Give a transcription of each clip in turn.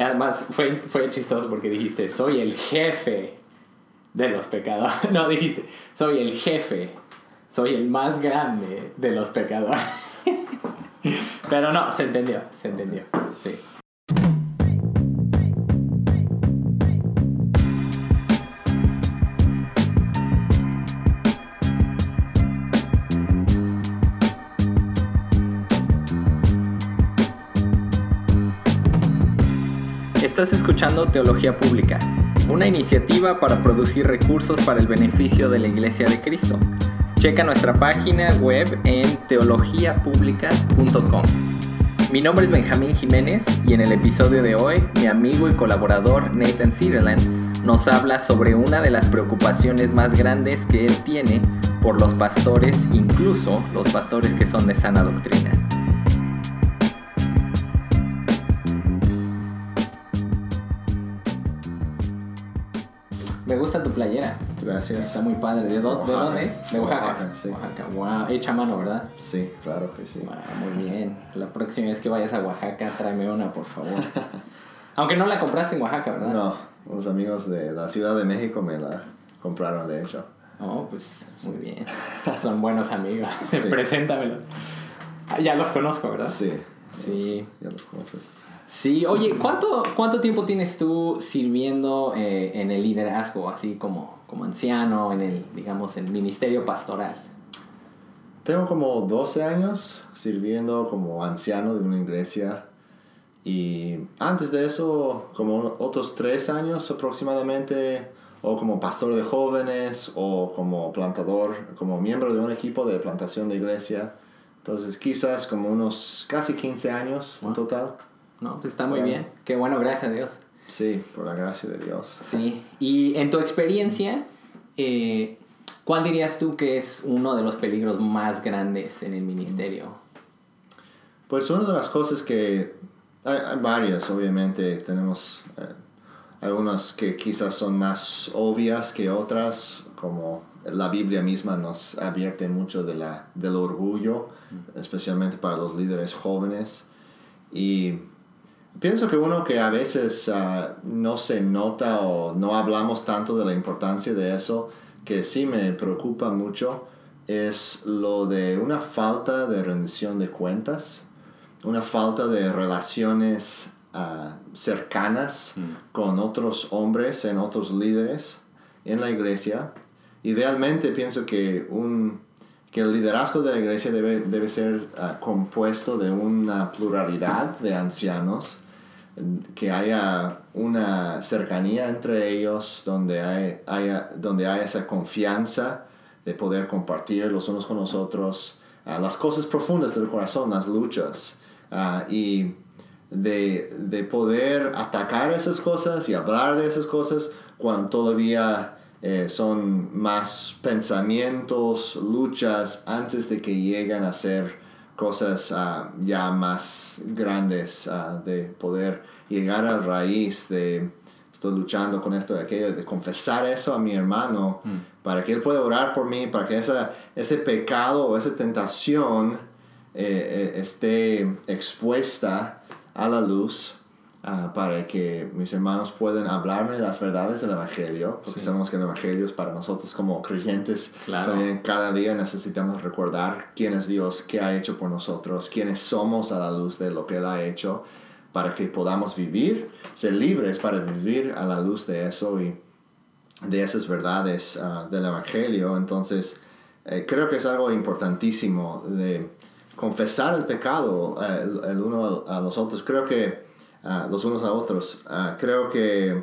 Además, fue, fue chistoso porque dijiste, soy el jefe de los pecadores. No, dijiste, soy el jefe, soy el más grande de los pecadores. Pero no, se entendió, se entendió, sí. Estás escuchando Teología Pública, una iniciativa para producir recursos para el beneficio de la Iglesia de Cristo. Checa nuestra página web en teologiapublica.com. Mi nombre es Benjamín Jiménez y en el episodio de hoy mi amigo y colaborador Nathan Sutherland nos habla sobre una de las preocupaciones más grandes que él tiene por los pastores, incluso los pastores que son de sana doctrina. Me gusta tu playera. Gracias. Está muy padre. ¿De, dó- de dónde? De Oaxaca. Oaxaca, sí. Oaxaca. Wow. Hecha a mano, ¿verdad? Sí, claro que sí. Wow, muy bien. La próxima vez que vayas a Oaxaca, tráeme una, por favor. Aunque no la compraste en Oaxaca, ¿verdad? No, unos amigos de la Ciudad de México me la compraron, de hecho. Oh, pues muy bien. Son buenos amigos. Sí. Preséntamelos. Ah, Ya los conozco, ¿verdad? Sí. Sí. Ya los conoces. Sí, oye, ¿cuánto, cuánto tiempo tienes tú sirviendo eh, en el liderazgo, así como, como anciano, en el, digamos, el ministerio pastoral? Tengo como 12 años sirviendo como anciano de una iglesia. Y antes de eso, como otros 3 años aproximadamente, o como pastor de jóvenes, o como plantador, como miembro de un equipo de plantación de iglesia. Entonces, quizás como unos casi 15 años en total. No, pues está muy Bueno. bien. Qué bueno, gracias a Dios. Sí, por la gracia de Dios. Sí, y en tu experiencia, eh, ¿cuál dirías tú que es uno de los peligros más grandes en el ministerio? Pues una de las cosas que hay, hay varias, obviamente, tenemos eh, algunas que quizás son más obvias que otras, como la Biblia misma nos advierte mucho de la, del orgullo, especialmente para los líderes jóvenes. Y pienso que uno que a veces ah, no se nota o no hablamos tanto de la importancia de eso, que sí me preocupa mucho, es lo de una falta de rendición de cuentas una falta de relaciones ah, cercanas con otros hombres, en otros líderes en la iglesia. Idealmente pienso que, un, que el liderazgo de la iglesia debe, debe ser ah, compuesto de una pluralidad de ancianos, que haya una cercanía entre ellos, donde hay, haya, donde haya esa confianza de poder compartir los unos con los otros ah, las cosas profundas del corazón, las luchas, ah, y de, de poder atacar esas cosas y hablar de esas cosas cuando todavía eh, son más pensamientos, luchas, antes de que lleguen a ser cosas ah, ya más grandes, ah, de poder llegar a raíz de estoy luchando con esto y aquello, de confesar eso a mi hermano para que él pueda orar por mí, para que esa, ese pecado o esa tentación eh, eh, esté expuesta a la luz. Ah, para que mis hermanos puedan hablarme las verdades del Evangelio, porque Sí. sabemos que el Evangelio es para nosotros como creyentes. Claro. También cada día necesitamos recordar quién es Dios, qué ha hecho por nosotros, quiénes somos a la luz de lo que Él ha hecho, para que podamos vivir, ser libres para vivir a la luz de eso y de esas verdades ah, del Evangelio. Entonces, eh, creo que es algo importantísimo de confesar el pecado eh, el, el uno a los otros. Creo que ah, los unos a otros. Ah, creo que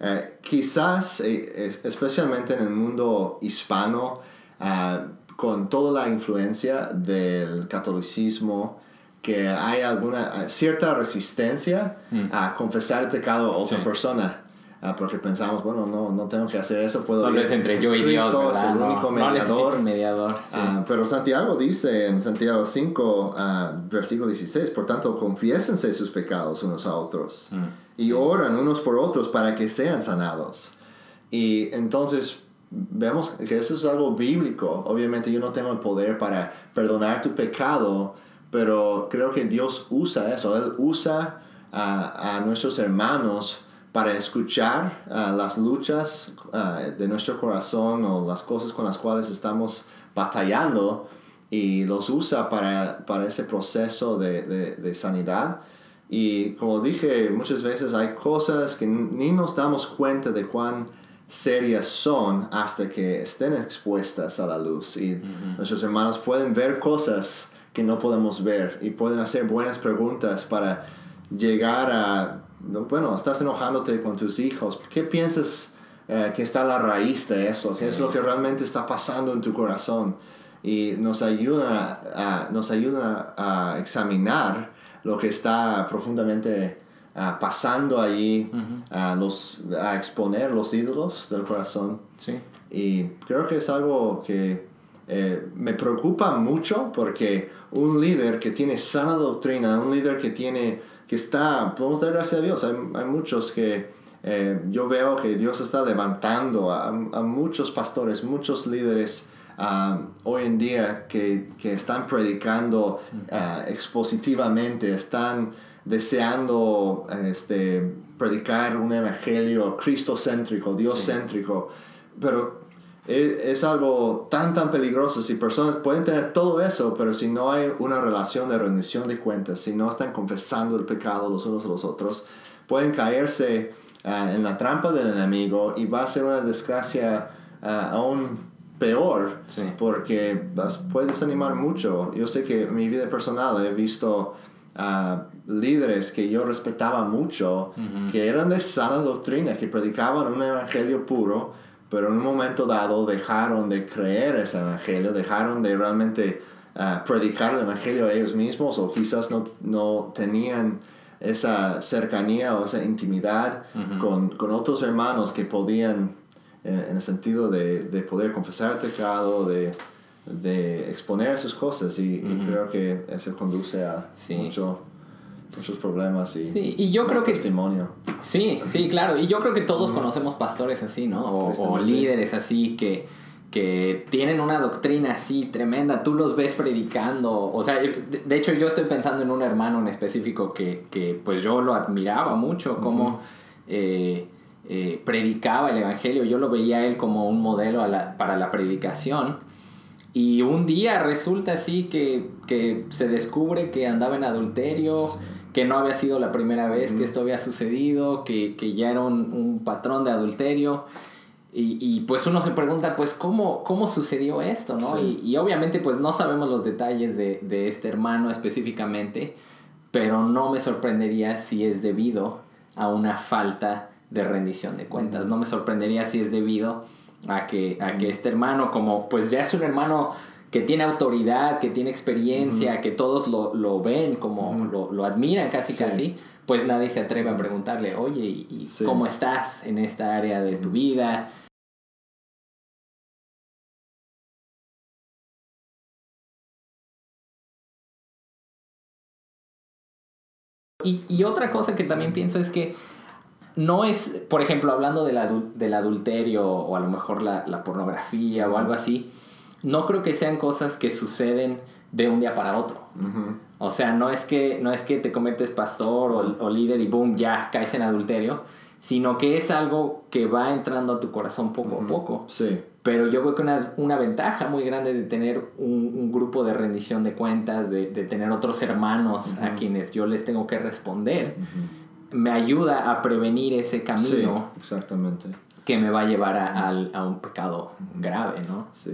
eh, quizás, eh, es- especialmente en el mundo hispano, ah, con toda la influencia del catolicismo, que hay alguna ah, cierta resistencia Mm. a confesar el pecado a otra Sí. persona. Ah, porque pensamos, bueno, no, no tengo que hacer eso, puedo Solo ir- es entre yo y Dios, Jesucristo ¿verdad? es el No, único no mediador. un mediador, sí. Ah, pero Santiago dice en Santiago 5, ah, versículo 16, por tanto, confiésense sus pecados unos a otros Mm. y oran unos por otros para que sean sanados. Y entonces vemos que eso es algo bíblico. Obviamente yo no tengo el poder para perdonar tu pecado, pero creo que Dios usa eso. Él usa a, a nuestros hermanos para escuchar uh, las luchas uh, de nuestro corazón o las cosas con las cuales estamos batallando y los usa para, para ese proceso de, de, de, sanidad. Y como dije, muchas veces hay cosas que ni nos damos cuenta de cuán serias son hasta que estén expuestas a la luz. Y nuestros hermanos pueden ver cosas que no podemos ver y pueden hacer buenas preguntas para llegar a, bueno, estás enojándote con tus hijos. ¿Qué piensas eh, que está la raíz de eso? ¿Qué es lo que realmente está pasando en tu corazón? Y nos ayuda a, nos ayuda a examinar lo que está profundamente uh, pasando allí a, los, a exponer los ídolos del corazón. Sí. Y creo que es algo que eh, me preocupa mucho porque un líder que tiene sana doctrina, un líder que tiene, que está, podemos dar gracias a Dios, hay, hay muchos que eh, yo veo que Dios está levantando a, a muchos pastores, muchos líderes uh, hoy en día que, que están predicando uh, expositivamente, están deseando este, predicar un evangelio cristocéntrico, dioscéntrico, pero es, es, algo tan tan peligroso si personas pueden tener todo eso, pero si no hay una relación de rendición de cuentas, si no están confesando el pecado los unos a los otros, pueden caerse uh, en la trampa del enemigo y va a ser una desgracia uh, aún peor sí. porque puede desanimar mucho. Yo sé que en mi vida personal he visto uh, líderes que yo respetaba mucho, uh -huh. que eran de sana doctrina, que predicaban un evangelio puro, pero en un momento dado dejaron de creer ese evangelio, dejaron de realmente uh, predicar el evangelio a ellos mismos o quizás no, no tenían esa cercanía o esa intimidad uh -huh. con, con otros hermanos que podían en el sentido de, de, poder confesar el pecado, de, de exponer sus cosas y, uh -huh. y, creo que eso conduce a sí. mucho, muchos problemas y, sí, y yo creo testimonio. Sí, sí, claro, y yo creo que todos conocemos pastores así, ¿no? O, o líderes así que, que tienen una doctrina así tremenda, tú los ves predicando, o sea, de, de hecho yo estoy pensando en un hermano en específico que, que pues yo lo admiraba mucho, como... Uh -huh. eh, eh, predicaba el Evangelio, yo lo veía a él como un modelo la, para la predicación. Y un día resulta así que, que, se descubre que andaba en adulterio, sí. que no había sido la primera vez mm. que esto había sucedido, que, que ya era un, un, patrón de adulterio. Y, y, pues uno se pregunta, pues, ¿cómo, cómo sucedió esto? ¿no? Sí. Y, y, obviamente pues no sabemos los detalles de, de este hermano específicamente, pero no me sorprendería si es debido a una falta de rendición de cuentas. No me sorprendería si es debido a que, a que este hermano, como pues ya es un hermano que tiene autoridad, que tiene experiencia, uh -huh. que todos lo, lo, ven, como uh -huh. lo, lo, admiran casi sí. casi, pues nadie se atreve a preguntarle, oye, ¿y, y sí. cómo estás en esta área de tu vida? Y, y otra cosa que también pienso es que no es, por ejemplo, hablando del, adu del adulterio o a lo mejor la, la, pornografía o algo así, no creo que sean cosas que suceden de un día para otro. Uh -huh. O sea, no es que, no es que te cometes pastor o, o, líder y boom, ya caes en adulterio, sino que es algo que va entrando a tu corazón poco uh -huh. a poco. Sí. Pero yo creo que una, una ventaja muy grande de tener un, un grupo de rendición de cuentas, de, de tener otros hermanos a quienes yo les tengo que responder, me ayuda a prevenir ese camino. Sí, exactamente. Que me va a llevar a, a, un pecado grave, ¿no? Sí.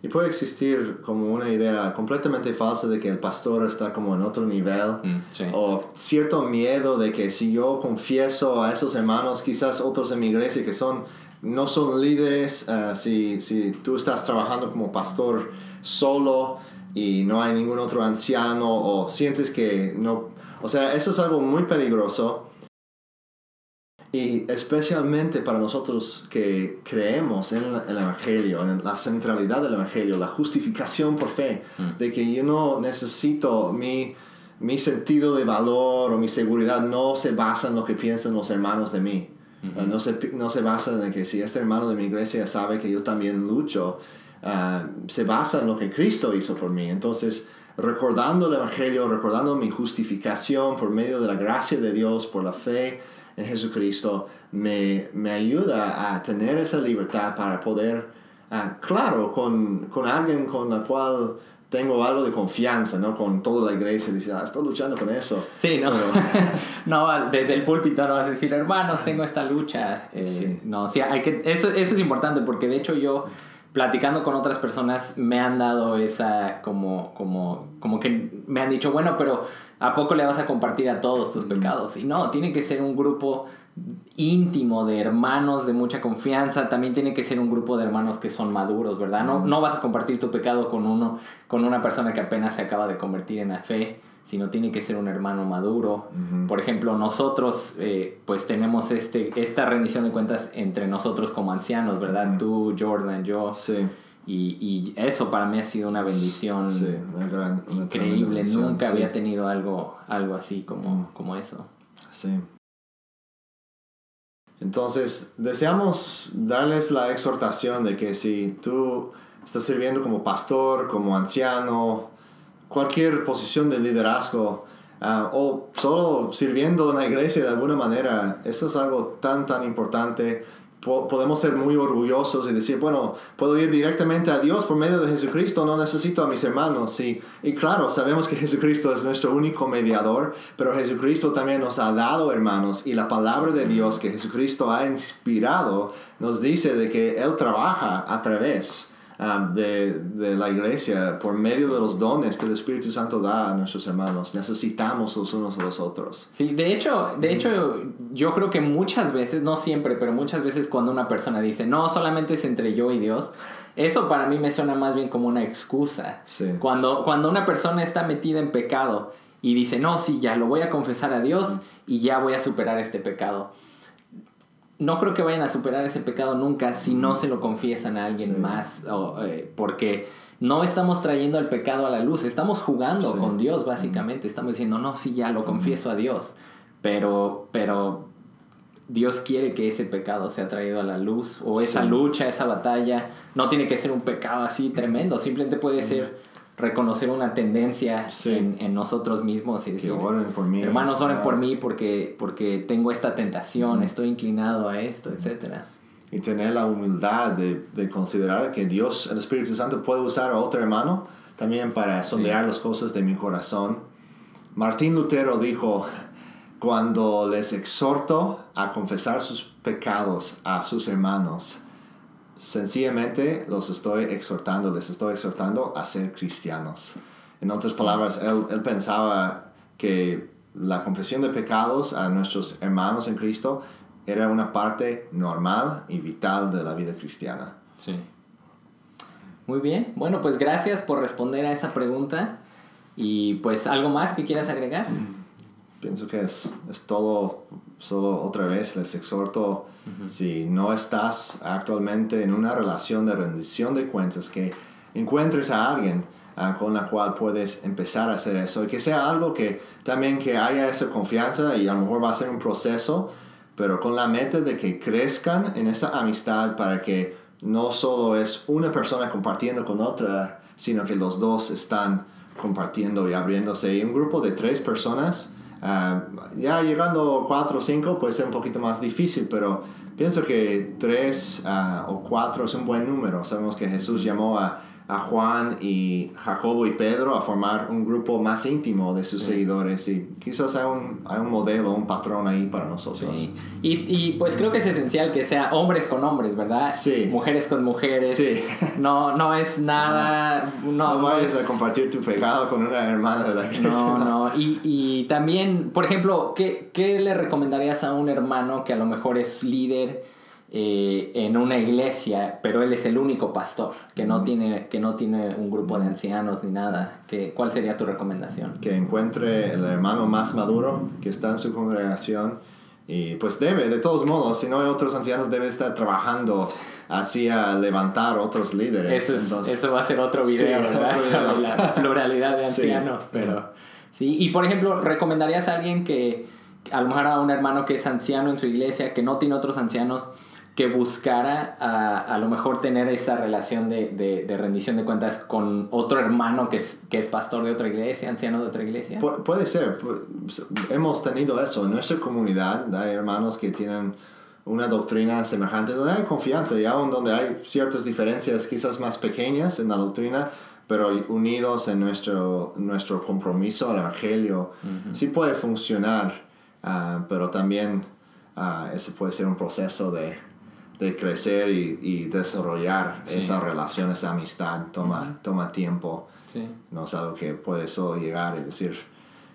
Y puede existir como una idea completamente falsa de que el pastor está como en otro nivel. Mm, sí. O cierto miedo de que si yo confieso a esos hermanos, quizás otros en mi iglesia que son, no son líderes, uh, si, si tú estás trabajando como pastor solo y no hay ningún otro anciano o sientes que no o sea, eso es algo muy peligroso. Y especialmente para nosotros que creemos en el Evangelio, en la centralidad del Evangelio, la justificación por fe, mm. de que yo no necesito mi, mi sentido de valor o mi seguridad no se basa en lo que piensan los hermanos de mí. Mm -hmm. no, se, no se basa en que si este hermano de mi iglesia sabe que yo también lucho, uh, se basa en lo que Cristo hizo por mí. Entonces, recordando el Evangelio, recordando mi justificación por medio de la gracia de Dios, por la fe en Jesucristo, me, me ayuda a tener esa libertad para poder, ah, claro, con, con alguien con la cual tengo algo de confianza, ¿no? Con toda la iglesia, dice, ah, estoy luchando con eso. Sí, no. no, desde el púlpito no vas a decir, hermanos, tengo esta lucha. Eh, sí. No, sí, hay que, eso, eso es importante porque de hecho yo, platicando con otras personas, me han dado esa, como, como, como que me han dicho, bueno, pero ¿a poco le vas a compartir a todos tus pecados? Y no, tiene que ser un grupo íntimo de hermanos de mucha confianza, también tiene que ser un grupo de hermanos que son maduros, ¿verdad? No, no vas a compartir tu pecado con uno, con una persona que apenas se acaba de convertir en la fe, sino tiene que ser un hermano maduro. Por ejemplo, nosotros eh, pues tenemos este, esta rendición de cuentas entre nosotros como ancianos, ¿verdad? Tú, Jordan, yo. Sí. Y, y, eso para mí ha sido una bendición sí, una gran, increíble. Nunca había tenido algo, algo así como, como eso. Sí. Entonces, deseamos darles la exhortación de que si tú estás sirviendo como pastor, como anciano, cualquier posición de liderazgo, uh, o solo sirviendo en la iglesia de alguna manera, eso es algo tan, tan importante podemos ser muy orgullosos y decir, bueno, puedo ir directamente a Dios por medio de Jesucristo, no necesito a mis hermanos. Y, y claro, sabemos que Jesucristo es nuestro único mediador, pero Jesucristo también nos ha dado hermanos y la palabra de Dios que Jesucristo ha inspirado nos dice de que Él trabaja a través Um, de, de, la iglesia por medio de los dones que el Espíritu Santo da a nuestros hermanos. Necesitamos los unos a los otros. Sí, de hecho, de hecho, yo creo que muchas veces, no siempre, pero muchas veces cuando una persona dice, no, solamente es entre yo y Dios, eso para mí me suena más bien como una excusa. Sí. Cuando, cuando una persona está metida en pecado y dice, no, sí, ya lo voy a confesar a Dios y ya voy a superar este pecado no creo que vayan a superar ese pecado nunca si no se lo confiesan a alguien más, eh, porque no estamos trayendo el pecado a la luz, estamos jugando con Dios básicamente, estamos diciendo, no, sí, ya lo confieso a Dios, pero, pero Dios quiere que ese pecado sea traído a la luz, o esa lucha, esa batalla, no tiene que ser un pecado así tremendo, simplemente puede ser reconocer una tendencia en, nosotros mismos y decir, por mí, hermanos, oren por mí porque, porque tengo esta tentación, estoy inclinado a esto, etc. Y tener la humildad de, considerar que Dios, el Espíritu Santo, puede usar a otro hermano también para sondear las cosas de mi corazón. Martín Lutero dijo, cuando les exhorto a confesar sus pecados a sus hermanos, sencillamente los estoy exhortando, les estoy exhortando a ser cristianos. En otras palabras, él, él pensaba que la confesión de pecados a nuestros hermanos en Cristo era una parte normal y vital de la vida cristiana. Sí. Muy bien. Bueno, pues gracias por responder a esa pregunta. Y pues algo más que quieras agregar. Pienso que es, es todo, solo otra vez les exhorto si no estás actualmente en una relación de rendición de cuentas, que encuentres a alguien ah, con la cual puedes empezar a hacer eso y que sea algo que también que haya esa confianza y a lo mejor va a ser un proceso, pero con la meta de que crezcan en esa amistad para que no solo es una persona compartiendo con otra, sino que los dos están compartiendo y abriéndose. Y un grupo de tres personas, ah, ya llegando cuatro o cinco puede ser un poquito más difícil, pero Pienso que tres ah, o cuatro es un buen número. Sabemos que Jesús llamó a, a, Juan y Jacobo y Pedro a formar un grupo más íntimo de sus seguidores y quizás hay un, hay un modelo, un patrón ahí para nosotros. Sí. Y, y, pues creo que es esencial que sea hombres con hombres, ¿verdad? Sí. Mujeres con mujeres. Sí. No, no es nada... No, no vayas a compartir tu pecado con una hermana de la iglesia. No, no. Y, y también, por ejemplo, ¿qué, ¿qué le recomendarías a un hermano que a lo mejor es líder? Eh, en una iglesia, pero él es el único pastor, que no, tiene, que no tiene un grupo de ancianos ni nada. ¿Qué, ¿Cuál sería tu recomendación? Que encuentre el hermano más maduro que está en su congregación y pues debe, de todos modos, si no hay otros ancianos, debe estar trabajando así a levantar otros líderes. Eso, eso va a ser otro video, ¿verdad? La pluralidad de ancianos, pero... Sí, y por ejemplo, ¿recomendarías a alguien que a lo mejor a un hermano que es anciano en su iglesia, que no tiene otros ancianos, que buscara a, a, lo mejor tener esa relación de, de, de, rendición de cuentas con otro hermano que es, que es pastor de otra iglesia, anciano de otra iglesia? Pu puede ser. Hemos tenido eso en nuestra comunidad. Hay hermanos que tienen una doctrina semejante, donde hay confianza y aún donde hay ciertas diferencias quizás más pequeñas en la doctrina, pero unidos en nuestro, nuestro compromiso al Evangelio, sí puede funcionar, uh, pero también uh, ese puede ser un proceso de de crecer y, y desarrollar esa esas relaciones de amistad toma, toma tiempo. No es algo que puede solo llegar y decir,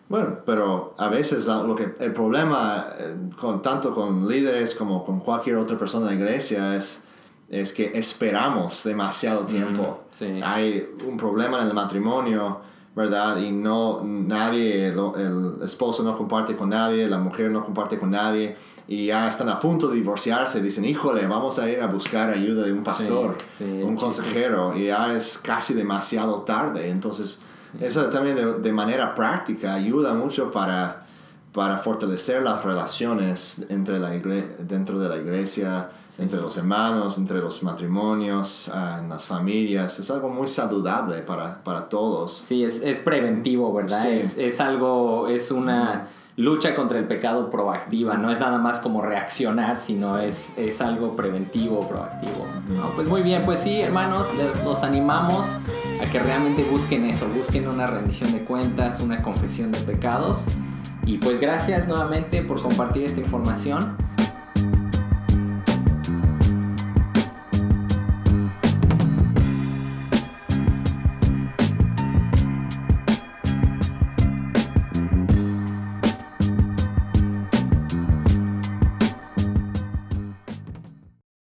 bueno, pero a veces lo que, el problema eh, con, tanto con líderes como con cualquier otra persona de iglesia es, es que esperamos demasiado tiempo. Hay un problema en el matrimonio, ¿verdad? Y no, nadie, el esposo no comparte con nadie, la mujer no comparte con nadie y ya están a punto de divorciarse, dicen, híjole, vamos a ir a buscar ayuda de un pastor, un consejero, y ya es casi demasiado tarde. Entonces, eso también de, de, manera práctica ayuda mucho para, para fortalecer las relaciones entre la dentro de la iglesia, entre los hermanos, entre los matrimonios, uh, en las familias. Es algo muy saludable para, para todos. Sí, es, es preventivo, ¿verdad? Es, es, algo, es una lucha contra el pecado proactiva, no es nada más como reaccionar, sino es, es algo preventivo, proactivo. pues muy bien, pues sí, hermanos, les, los animamos a que realmente busquen eso, busquen una rendición de cuentas, una confesión de pecados. Y pues gracias nuevamente por compartir esta información.